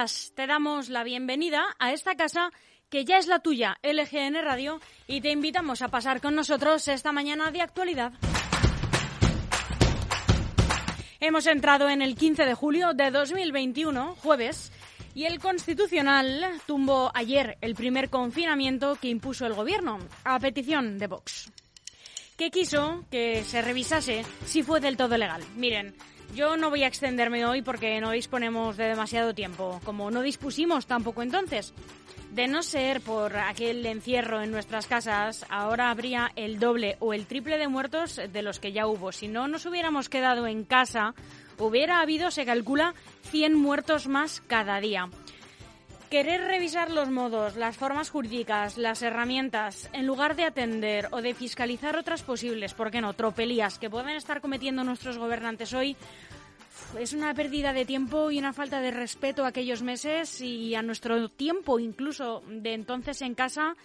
Te damos la bienvenida a esta casa que ya es la tuya, LGN Radio, y te invitamos a pasar con nosotros esta mañana de actualidad. Hemos entrado en el 15 de julio de 2021, jueves, y el Constitucional tumbó ayer el primer confinamiento que impuso el Gobierno, a petición de Vox, que quiso que se revisase si fue del todo legal. Miren, yo no voy a extenderme hoy porque no disponemos de demasiado tiempo, como no dispusimos tampoco entonces. De no ser por aquel encierro en nuestras casas, ahora habría el doble o el triple de muertos de los que ya hubo. Si no nos hubiéramos quedado en casa, hubiera habido, se calcula, 100 muertos más cada día. Querer revisar los modos, las formas jurídicas, las herramientas, en lugar de atender o de fiscalizar otras posibles, ¿por qué no?, tropelías que pueden estar cometiendo nuestros gobernantes hoy, es una pérdida de tiempo y una falta de respeto a aquellos meses y a nuestro tiempo incluso de entonces en casa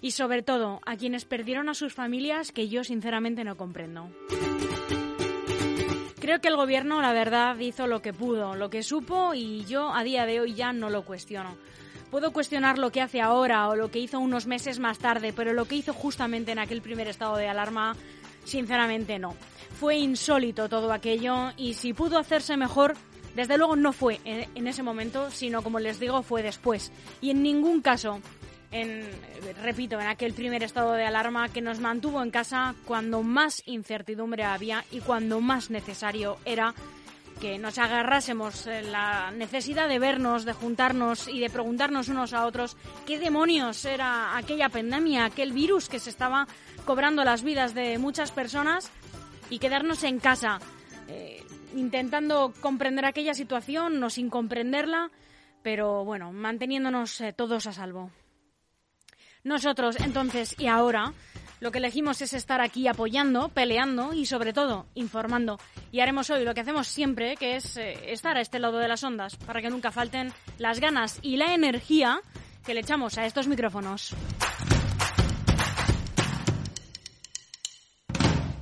y sobre todo a quienes perdieron a sus familias que yo sinceramente no comprendo. Creo que el gobierno, la verdad, hizo lo que pudo, lo que supo y yo a día de hoy ya no lo cuestiono. Puedo cuestionar lo que hace ahora o lo que hizo unos meses más tarde, pero lo que hizo justamente en aquel primer estado de alarma, sinceramente no. Fue insólito todo aquello y si pudo hacerse mejor, desde luego no fue en, ese momento, sino como les digo, fue después. Y en ningún caso, repito, en aquel primer estado de alarma que nos mantuvo en casa cuando más incertidumbre había y cuando más necesario era que nos agarrásemos la necesidad de vernos, de juntarnos y de preguntarnos unos a otros qué demonios era aquella pandemia, aquel virus que se estaba cobrando las vidas de muchas personas y quedarnos en casa eh, intentando comprender aquella situación, no sin comprenderla, pero bueno, manteniéndonos eh, todos a salvo. Nosotros, entonces y ahora, lo que elegimos es estar aquí apoyando, peleando y sobre todo informando. Y haremos hoy lo que hacemos siempre, que es eh, estar a este lado de las ondas, para que nunca falten las ganas y la energía que le echamos a estos micrófonos.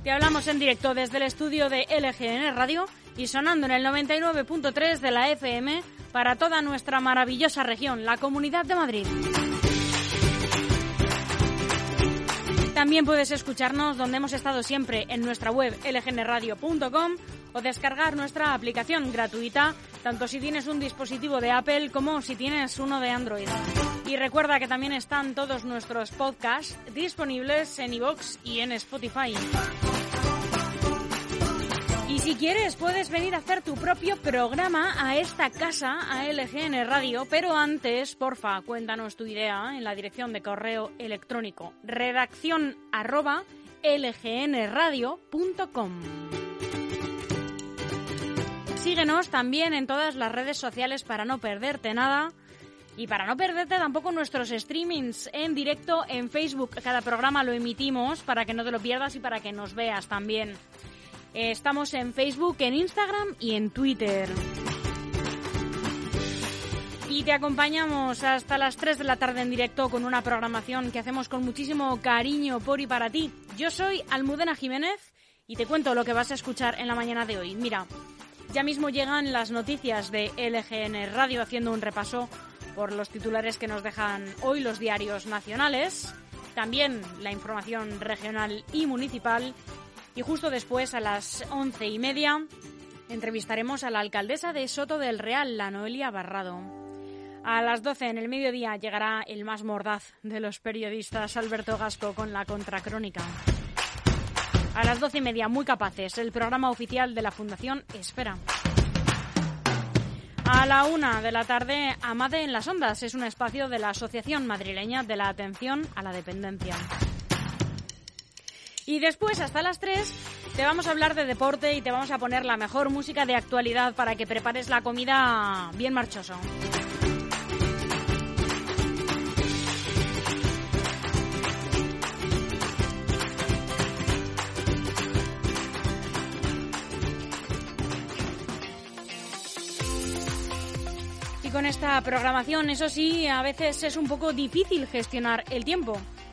Te hablamos en directo desde el estudio de LGN Radio y sonando en el 99.3 de la FM para toda nuestra maravillosa región, la Comunidad de Madrid. También puedes escucharnos donde hemos estado siempre en nuestra web lgnradio.com o descargar nuestra aplicación gratuita, tanto si tienes un dispositivo de Apple como si tienes uno de Android. Y recuerda que también están todos nuestros podcasts disponibles en iVoox y en Spotify. Si quieres, puedes venir a hacer tu propio programa a esta casa, a LGN Radio, pero antes, porfa, cuéntanos tu idea en la dirección de correo electrónico redacción arroba. Síguenos también en todas las redes sociales para no perderte nada. Y para no perderte tampoco nuestros streamings en directo en Facebook. Cada programa lo emitimos para que no te lo pierdas y para que nos veas también. Eh, estamos en Facebook, en Instagram y en Twitter. Y te acompañamos hasta las 3 de la tarde en directo con una programación que hacemos con muchísimo cariño por y para ti. Yo soy Almudena Jiménez y te cuento lo que vas a escuchar en la mañana de hoy. Mira, ya mismo llegan las noticias de LGN Radio haciendo un repaso por los titulares que nos dejan hoy los diarios nacionales. También la información regional y municipal y justo después, a las once y media, entrevistaremos a la alcaldesa de Soto del Real, la Noelia Barrado. A las doce en el mediodía llegará el más mordaz de los periodistas, Alberto Gasco, con la contracrónica. A las doce y media, muy capaces, el programa oficial de la Fundación Espera. A la una de la tarde, Amade en las Ondas es un espacio de la Asociación Madrileña de la Atención a la Dependencia. Y después, hasta las 3, te vamos a hablar de deporte y te vamos a poner la mejor música de actualidad para que prepares la comida bien marchoso. Y con esta programación, eso sí, a veces es un poco difícil gestionar el tiempo.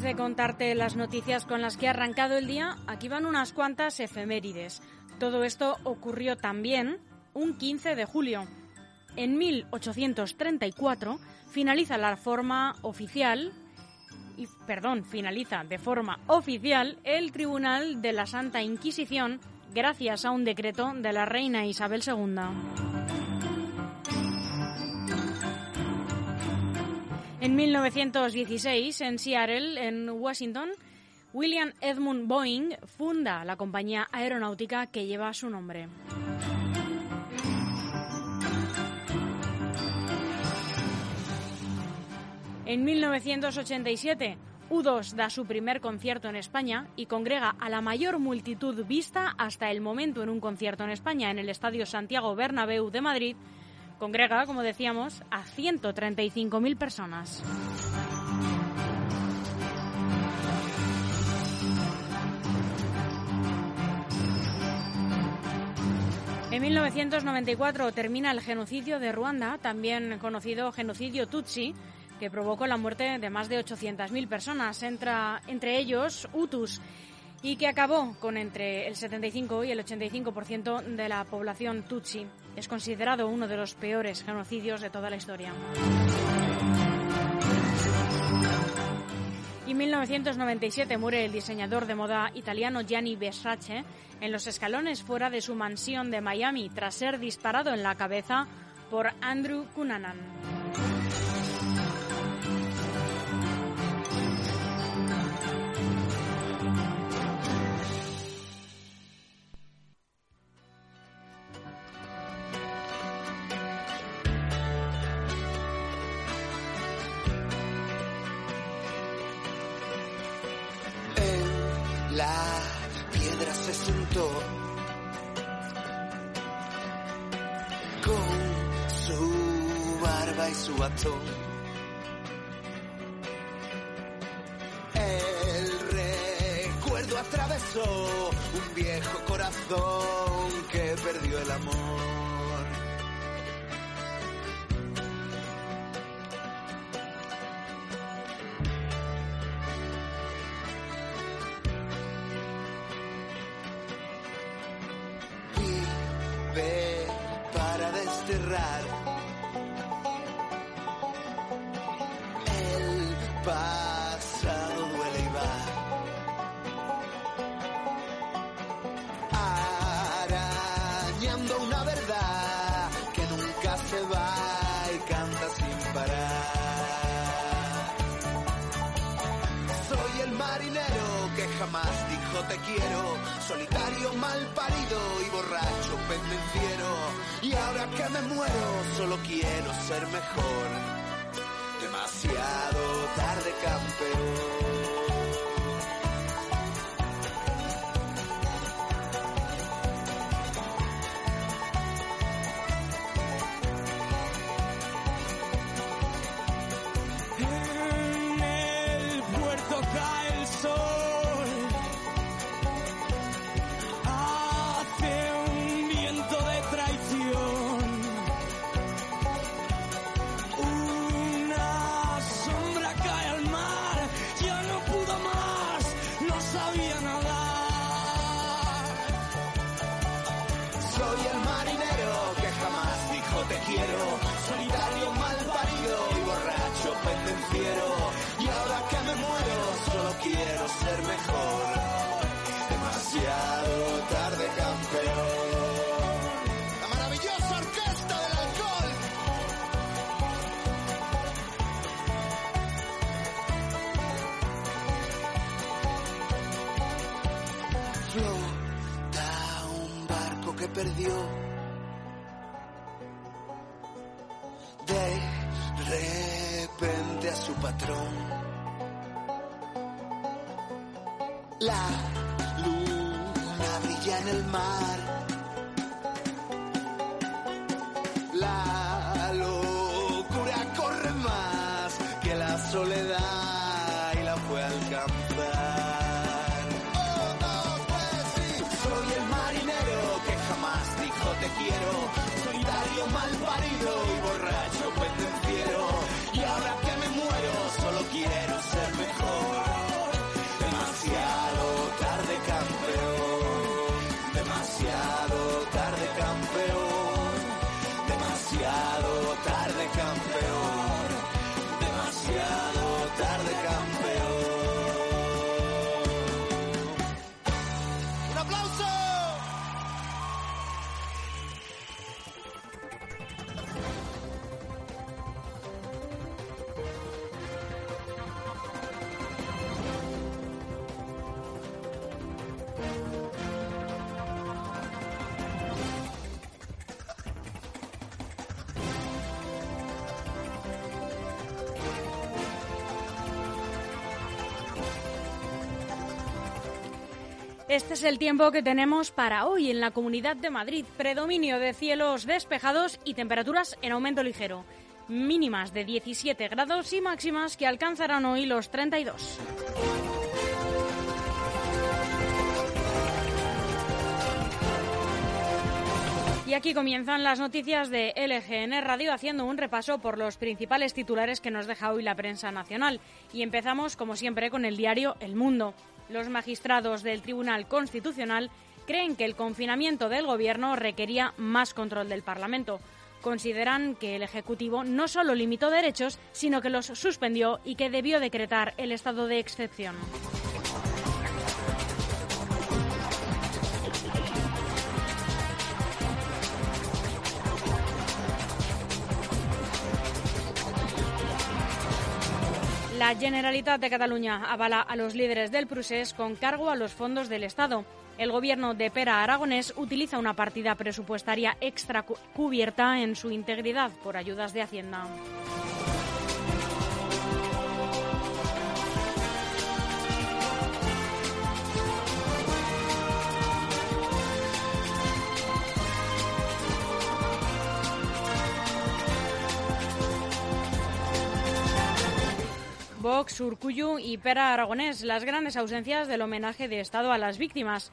Antes de contarte las noticias con las que ha arrancado el día, aquí van unas cuantas efemérides. Todo esto ocurrió también un 15 de julio. En 1834 finaliza la forma oficial perdón, finaliza de forma oficial el Tribunal de la Santa Inquisición gracias a un decreto de la reina Isabel II. En 1916, en Seattle, en Washington, William Edmund Boeing funda la compañía aeronáutica que lleva su nombre. En 1987, U2 da su primer concierto en España y congrega a la mayor multitud vista hasta el momento en un concierto en España en el Estadio Santiago Bernabéu de Madrid Congrega, como decíamos, a 135.000 personas. En 1994 termina el genocidio de Ruanda, también conocido genocidio Tutsi, que provocó la muerte de más de 800.000 personas, entre ellos Hutus y que acabó con entre el 75 y el 85% de la población tutsi. Es considerado uno de los peores genocidios de toda la historia. Y en 1997 muere el diseñador de moda italiano Gianni Versace en los escalones fuera de su mansión de Miami tras ser disparado en la cabeza por Andrew Cunanan. Amor. Vive para desterrar jamás dijo te quiero, solitario, mal parido y borracho, pendenciero. Y ahora que me muero, solo quiero ser mejor demasiado y ahora que me muero solo quiero ser mejor. Demasiado tarde campeón. La maravillosa orquesta del alcohol. Flota un barco que perdió su patrón. La luna brilla en el mar. Este es el tiempo que tenemos para hoy en la Comunidad de Madrid. Predominio de cielos despejados y temperaturas en aumento ligero. Mínimas de 17 grados y máximas que alcanzarán hoy los 32. Y aquí comienzan las noticias de LGN Radio haciendo un repaso por los principales titulares que nos deja hoy la prensa nacional. Y empezamos, como siempre, con el diario El Mundo. Los magistrados del Tribunal Constitucional creen que el confinamiento del Gobierno requería más control del Parlamento. Consideran que el Ejecutivo no solo limitó derechos, sino que los suspendió y que debió decretar el estado de excepción. La Generalitat de Cataluña avala a los líderes del Prusés con cargo a los fondos del Estado. El gobierno de Pera Aragonés utiliza una partida presupuestaria extra cu- cubierta en su integridad por ayudas de Hacienda. Vox, Urcuyu y Pera Aragonés, las grandes ausencias del homenaje de Estado a las víctimas.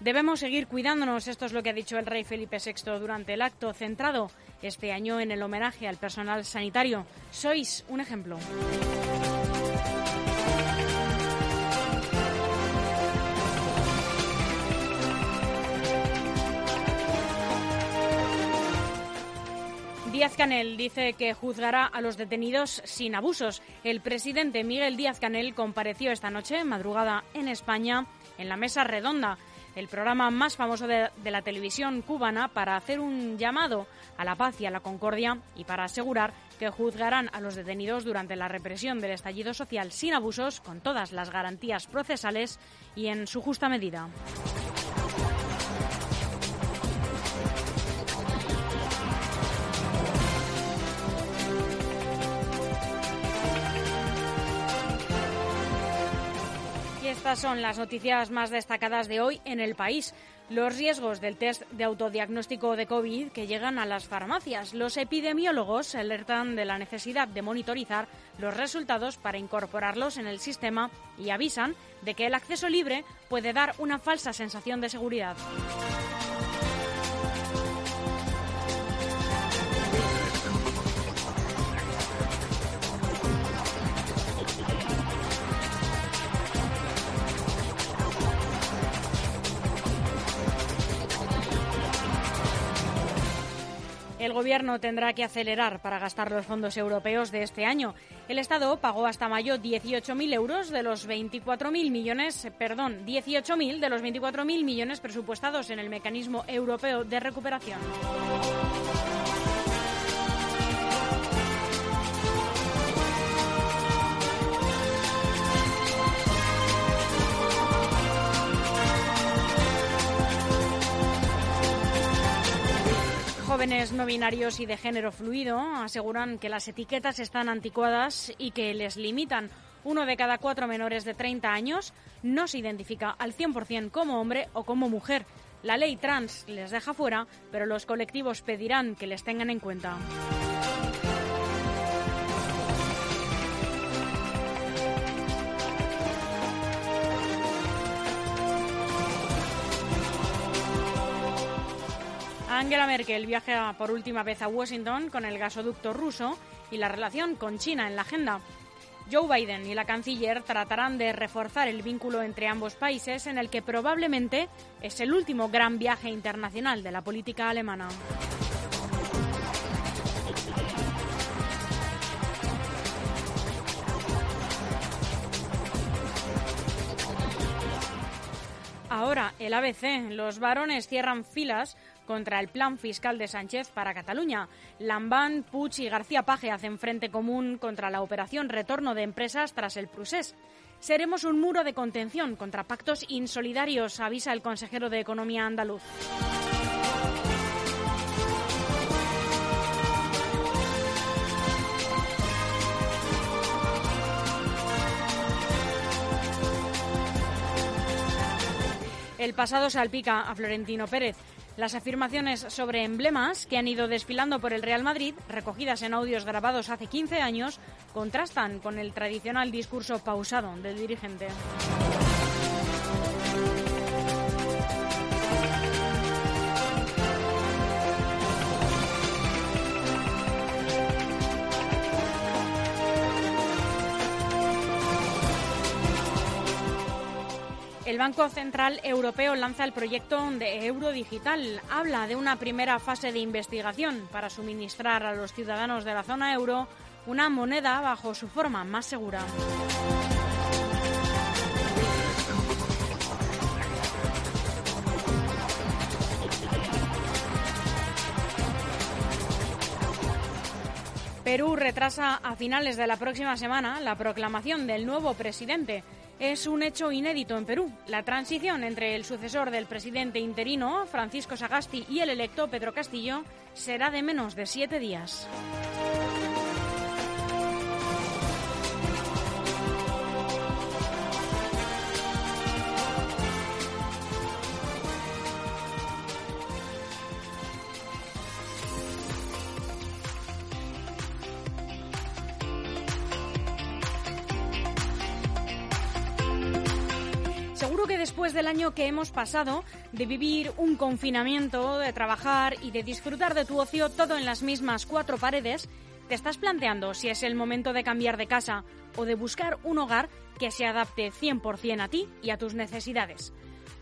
Debemos seguir cuidándonos, esto es lo que ha dicho el rey Felipe VI durante el acto centrado este año en el homenaje al personal sanitario. Sois un ejemplo. Díaz Canel dice que juzgará a los detenidos sin abusos. El presidente Miguel Díaz Canel compareció esta noche, madrugada, en España, en la Mesa Redonda, el programa más famoso de, de la televisión cubana, para hacer un llamado a la paz y a la concordia y para asegurar que juzgarán a los detenidos durante la represión del estallido social sin abusos, con todas las garantías procesales y en su justa medida. Estas son las noticias más destacadas de hoy en el país. Los riesgos del test de autodiagnóstico de COVID que llegan a las farmacias. Los epidemiólogos alertan de la necesidad de monitorizar los resultados para incorporarlos en el sistema y avisan de que el acceso libre puede dar una falsa sensación de seguridad. El Gobierno tendrá que acelerar para gastar los fondos europeos de este año. El Estado pagó hasta mayo 18.000 euros de los 24.000 millones, perdón, 18.000 de los 24.000 millones presupuestados en el mecanismo europeo de recuperación. Jóvenes no binarios y de género fluido aseguran que las etiquetas están anticuadas y que les limitan. Uno de cada cuatro menores de 30 años no se identifica al 100% como hombre o como mujer. La ley trans les deja fuera, pero los colectivos pedirán que les tengan en cuenta. Angela Merkel viaja por última vez a Washington con el gasoducto ruso y la relación con China en la agenda. Joe Biden y la canciller tratarán de reforzar el vínculo entre ambos países en el que probablemente es el último gran viaje internacional de la política alemana. Ahora, el ABC. Los varones cierran filas contra el plan fiscal de Sánchez para Cataluña. Lambán, Puig y García Paje hacen frente común contra la operación retorno de empresas tras el Prusés. Seremos un muro de contención contra pactos insolidarios, avisa el consejero de Economía andaluz. El pasado salpica a Florentino Pérez. Las afirmaciones sobre emblemas que han ido desfilando por el Real Madrid, recogidas en audios grabados hace 15 años, contrastan con el tradicional discurso pausado del dirigente. El Banco Central Europeo lanza el proyecto de euro digital. Habla de una primera fase de investigación para suministrar a los ciudadanos de la zona euro una moneda bajo su forma más segura. Perú retrasa a finales de la próxima semana la proclamación del nuevo presidente es un hecho inédito en Perú. La transición entre el sucesor del presidente interino, Francisco Sagasti, y el electo Pedro Castillo será de menos de siete días. Del año que hemos pasado, de vivir un confinamiento, de trabajar y de disfrutar de tu ocio todo en las mismas cuatro paredes, te estás planteando si es el momento de cambiar de casa o de buscar un hogar que se adapte 100% a ti y a tus necesidades.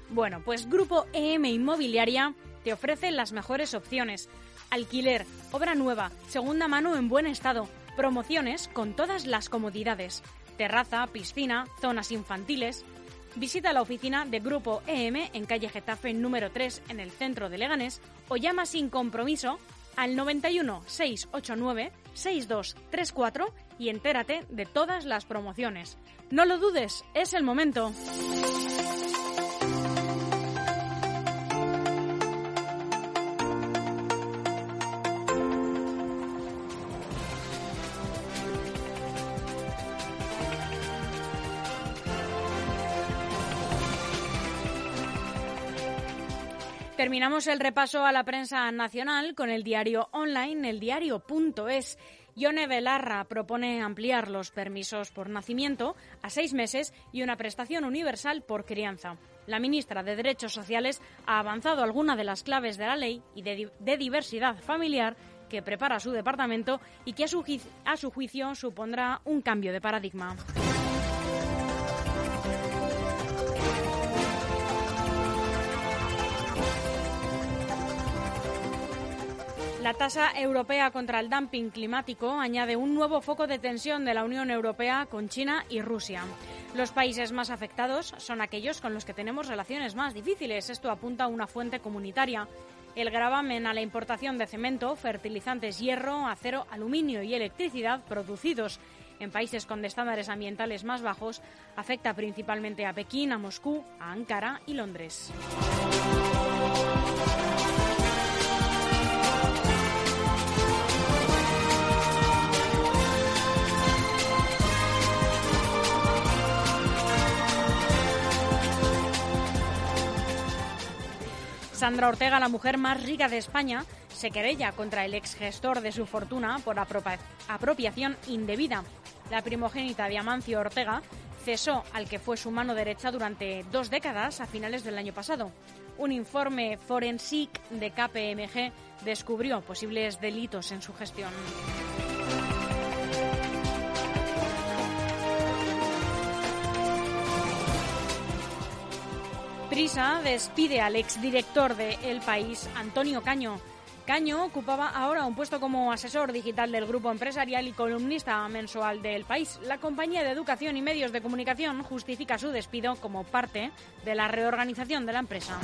Bueno, pues Grupo EM Inmobiliaria te ofrece las mejores opciones. Alquiler, obra nueva, segunda mano en buen estado, promociones con todas las comodidades. Terraza, piscina, zonas infantiles, Visita la oficina de Grupo EM en calle Getafe número 3 en el centro de Leganés o llama sin compromiso al 91 689 6234 y entérate de todas las promociones. No lo dudes, es el momento. Terminamos el repaso a la prensa nacional con el diario online, el diario.es. Yone Belarra propone ampliar los permisos por nacimiento a seis meses y una prestación universal por crianza. La ministra de Derechos Sociales ha avanzado alguna de las claves de la ley y de, diversidad familiar que prepara su departamento y que a su juicio supondrá un cambio de paradigma. La tasa europea contra el dumping climático añade un nuevo foco de tensión de la Unión Europea con China y Rusia. Los países más afectados son aquellos con los que tenemos relaciones más difíciles. Esto apunta a una fuente comunitaria. El gravamen a la importación de cemento, fertilizantes, hierro, acero, aluminio y electricidad producidos en países con estándares ambientales más bajos afecta principalmente a Pekín, a Moscú, a Ankara y Londres. Sandra Ortega, la mujer más rica de España, se querella contra el ex gestor de su fortuna por apropiación indebida. La primogénita de Amancio Ortega cesó al que fue su mano derecha durante dos décadas a finales del año pasado. Un informe forensic de KPMG descubrió posibles delitos en su gestión. Prisa despide al exdirector de El País, Antonio Caño. Caño ocupaba ahora un puesto como asesor digital del grupo empresarial y columnista mensual del país. La compañía de educación y medios de comunicación justifica su despido como parte de la reorganización de la empresa.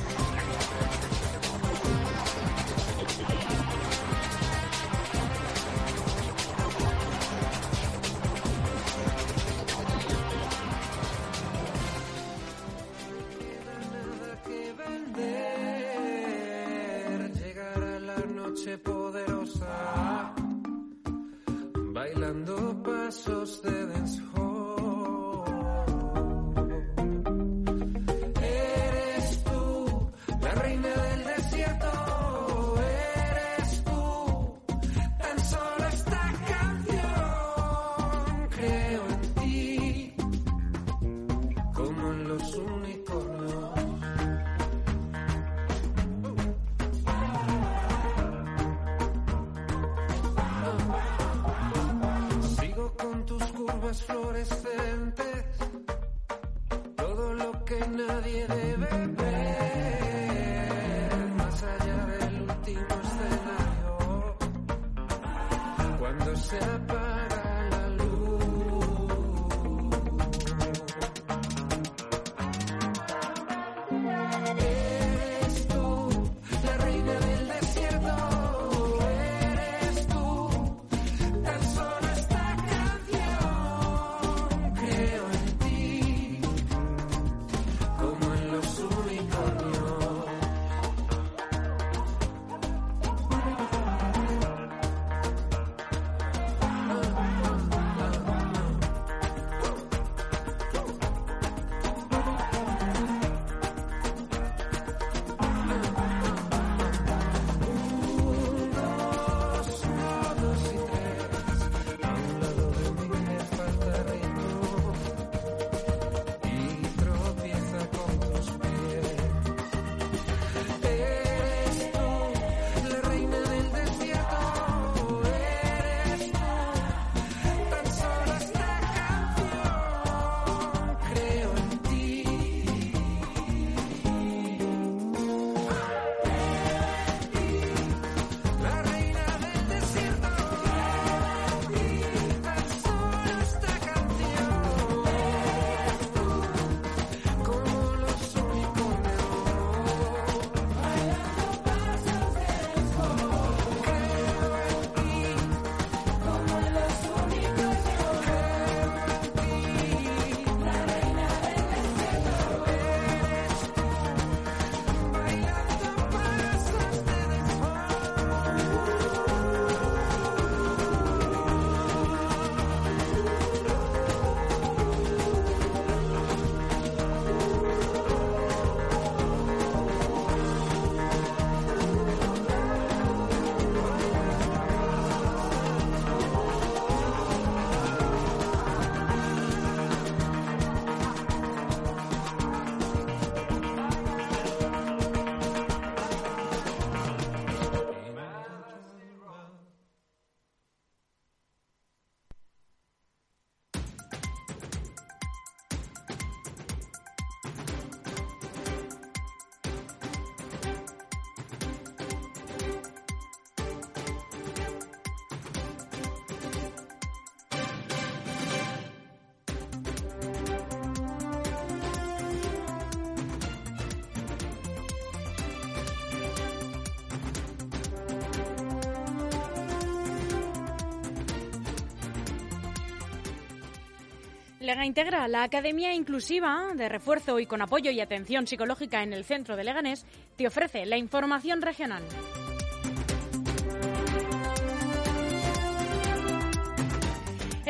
Lega Integra, la Academia Inclusiva de Refuerzo y con apoyo y atención psicológica en el centro de Leganés, te ofrece la información regional.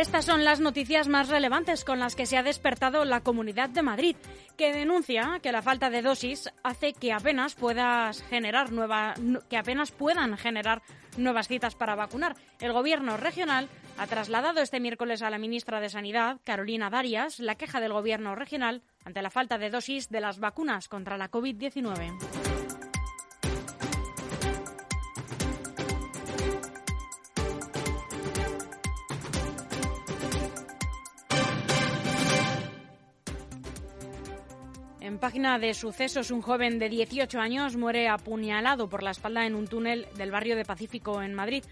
Estas son las noticias más relevantes con las que se ha despertado la Comunidad de Madrid, que denuncia que la falta de dosis hace que apenas puedas generar puedan generar nuevas citas para vacunar. El Gobierno regional ha trasladado este miércoles a la ministra de Sanidad, Carolina Darias, la queja del Gobierno regional ante la falta de dosis de las vacunas contra la COVID-19. Página de sucesos, un joven de 18 años muere apuñalado por la espalda en un túnel del barrio de Pacífico en Madrid.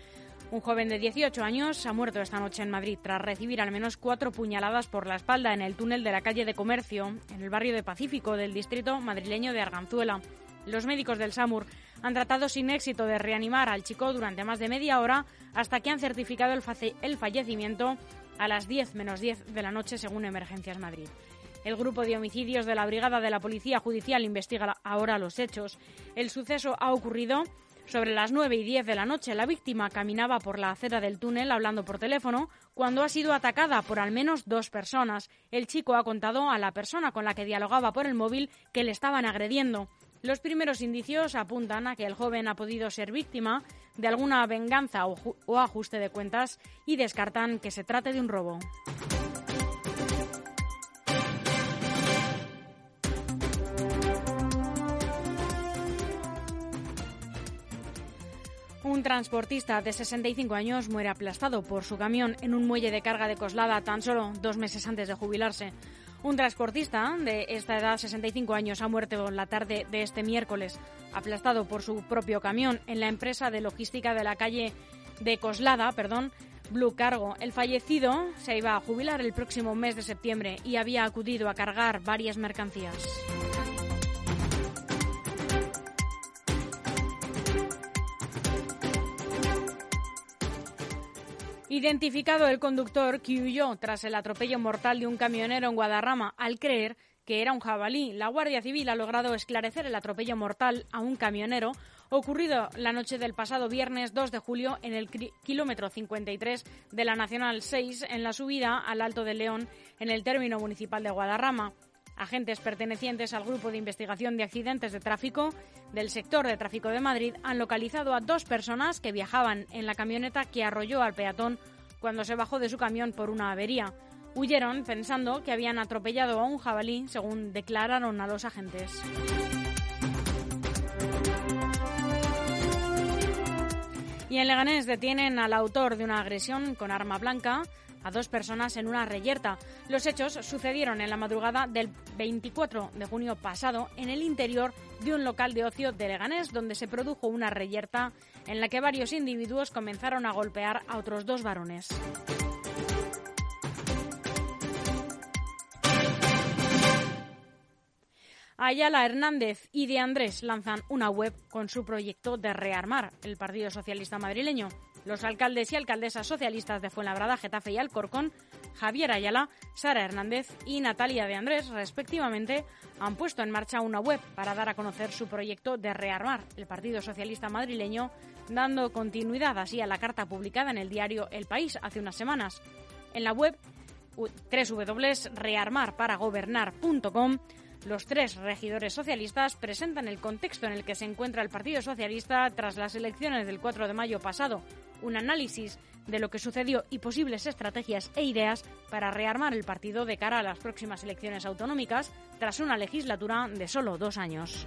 Un joven de 18 años ha muerto esta noche en Madrid tras recibir al menos cuatro puñaladas por la espalda en el túnel de la calle de Comercio, en el barrio de Pacífico del distrito madrileño de Arganzuela. Los médicos del SAMUR han tratado sin éxito de reanimar al chico durante más de media hora hasta que han certificado el, el fallecimiento a las 10 menos 10 de la noche según Emergencias Madrid. El grupo de homicidios de la Brigada de la Policía Judicial investiga ahora los hechos. El suceso ha ocurrido sobre las 9 y 10 de la noche. La víctima caminaba por la acera del túnel hablando por teléfono cuando ha sido atacada por al menos dos personas. El chico ha contado a la persona con la que dialogaba por el móvil que le estaban agrediendo. Los primeros indicios apuntan a que el joven ha podido ser víctima de alguna venganza o, o ajuste de cuentas y descartan que se trate de un robo. Un transportista de 65 años muere aplastado por su camión en un muelle de carga de Coslada tan solo dos meses antes de jubilarse. Un transportista de esta edad, 65 años, ha muerto la tarde de este miércoles, aplastado por su propio camión en la empresa de logística de la calle de Coslada, perdón, Blue Cargo. El fallecido se iba a jubilar el próximo mes de septiembre y había acudido a cargar varias mercancías. Identificado el conductor que huyó tras el atropello mortal de un camionero en Guadarrama al creer que era un jabalí. La Guardia Civil ha logrado esclarecer el atropello mortal a un camionero ocurrido la noche del pasado viernes 2 de julio en el kilómetro 53 de la Nacional 6 en la subida al Alto de León en el término municipal de Guadarrama. Agentes pertenecientes al Grupo de Investigación de Accidentes de Tráfico del sector de tráfico de Madrid han localizado a dos personas que viajaban en la camioneta que arrolló al peatón cuando se bajó de su camión por una avería. Huyeron pensando que habían atropellado a un jabalí, según declararon a los agentes. Y en Leganés detienen al autor de una agresión con arma blanca a dos personas en una reyerta. Los hechos sucedieron en la madrugada del 24 de junio pasado en el interior de un local de ocio de Leganés, donde se produjo una reyerta en la que varios individuos comenzaron a golpear a otros dos varones. Ayala Hernández y De Andrés lanzan una web con su proyecto de rearmar el Partido Socialista madrileño. Los alcaldes y alcaldesas socialistas de Fuenlabrada, Getafe y Alcorcón, Javier Ayala, Sara Hernández y Natalia de Andrés, respectivamente, han puesto en marcha una web para dar a conocer su proyecto de rearmar el Partido Socialista madrileño, dando continuidad así a la carta publicada en el diario El País hace unas semanas. En la web www.rearmarparagobernar.com los tres regidores socialistas presentan el contexto en el que se encuentra el Partido Socialista tras las elecciones del 4 de mayo pasado, un análisis de lo que sucedió y posibles estrategias e ideas para rearmar el partido de cara a las próximas elecciones autonómicas tras una legislatura de solo dos años.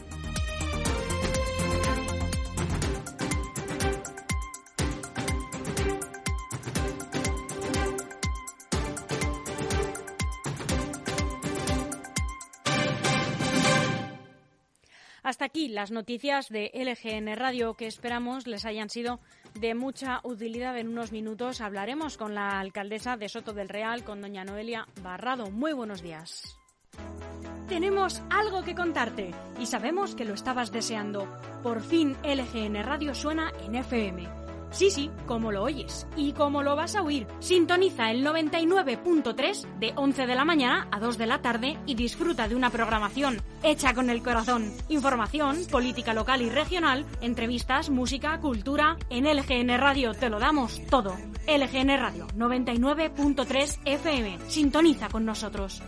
Hasta aquí las noticias de LGN Radio que esperamos les hayan sido de mucha utilidad. En unos minutos hablaremos con la alcaldesa de Soto del Real, con doña Noelia Barrado. Muy buenos días. Tenemos algo que contarte y sabemos que lo estabas deseando. Por fin LGN Radio suena en FM Sí, sí, como lo oyes y como lo vas a oír. Sintoniza el 99.3 de 11 de la mañana a 2 de la tarde y disfruta de una programación hecha con el corazón. Información, política local y regional, entrevistas, música, cultura. En LGN Radio te lo damos todo. LGN Radio 99.3 FM. Sintoniza con nosotros.